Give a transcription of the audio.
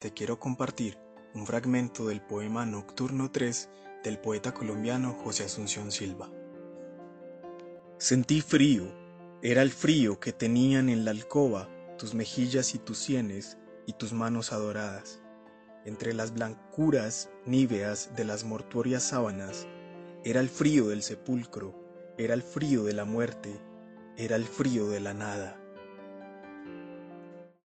te quiero compartir un fragmento del poema Nocturno 3 del poeta colombiano José Asunción Silva. Sentí frío, era el frío que tenían en la alcoba tus mejillas y tus sienes y tus manos adoradas. Entre las blancuras níveas de las mortuorias sábanas, era el frío del sepulcro, era el frío de la muerte, era el frío de la nada.